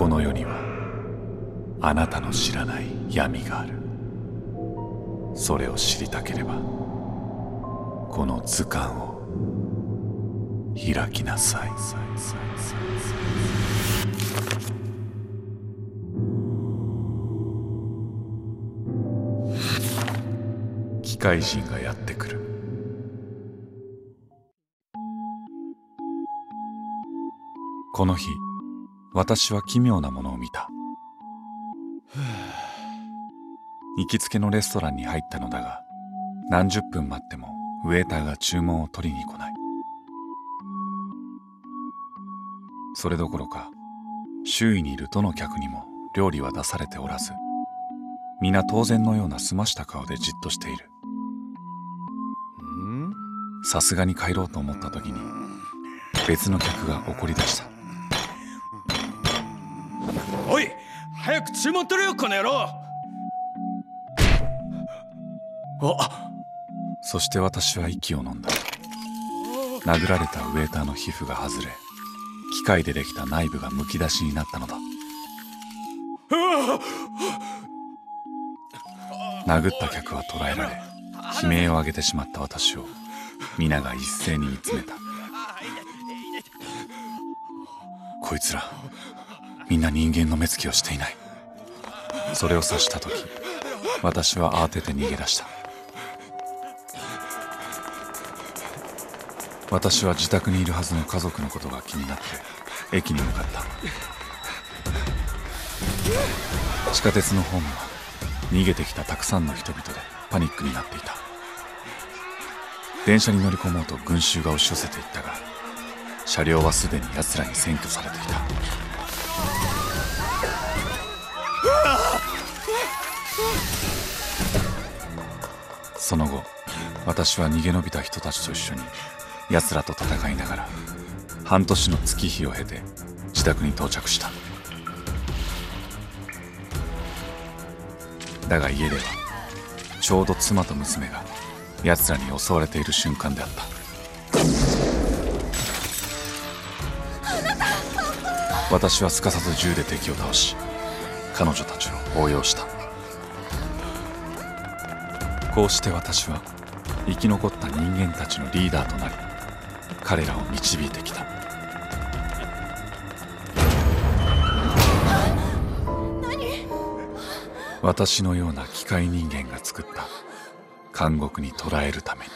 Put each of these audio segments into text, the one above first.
この世にはあなたの知らない闇がある。それを知りたければこの図鑑を開きなさい。機械人がやってくる。この日私は奇妙なものを見た。行きつけのレストランに入ったのだが何十分待ってもウェーターが注文を取りに来ない。それどころか周囲にいるどの客にも料理は出されておらず皆当然のような澄ました顔でじっとしている。さすがに帰ろうと思った時に別の客が怒り出した早く注文取れよこの野郎。あそして私は息を飲んだ。殴られたウェーターの皮膚が外れ機械でできた内部がむき出しになったのだ。殴った客は捕らえられ悲鳴を上げてしまった私を皆が一斉に見つめた。こいつらみんな人間の目つきをしていない。それを察した時私は慌てて逃げ出した。私は自宅にいるはずの家族のことが気になって駅に向かった。地下鉄のホームは逃げてきたたくさんの人々でパニックになっていた。電車に乗り込もうと群衆が押し寄せていったが車両はすでに奴らに占拠されていた。その後私は逃げ延びた人たちと一緒に奴らと戦いながら半年の月日を経て自宅に到着した。だが家ではちょうど妻と娘が奴らに襲われている瞬間であった。私はすかさず銃で敵を倒し彼女たちを抱擁した。こうして私は生き残った人間たちのリーダーとなり彼らを導いてきた。私のような機械人間が作った。監獄に捕らえるために。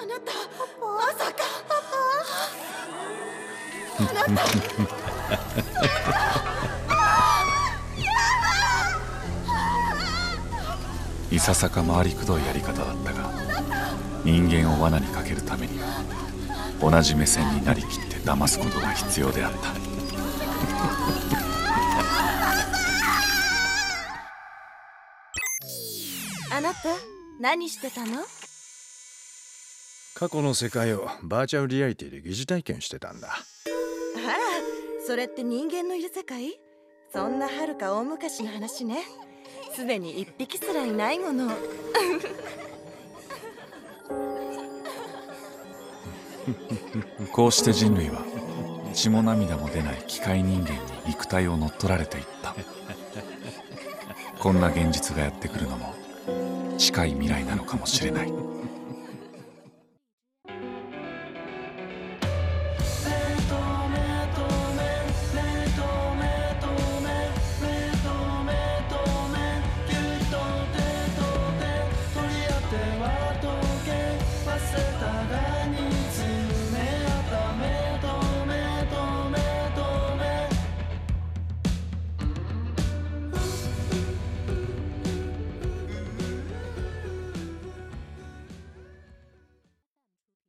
あなたまさか。い ささか回りくどいやり方だったが人間を罠にかけるためには同じ目線になりきって騙すことが必要であった。あなた何してたの？過去の世界をバーチャルリアリティで疑似体験してたんだ。あらそれって人間のいる世界？そんな遥か大昔の話ねすでに一匹すらいないもの。こうして人類は血も涙も出ない機械人間に肉体を乗っ取られていった。こんな現実がやってくるのも近い未来なのかもしれない。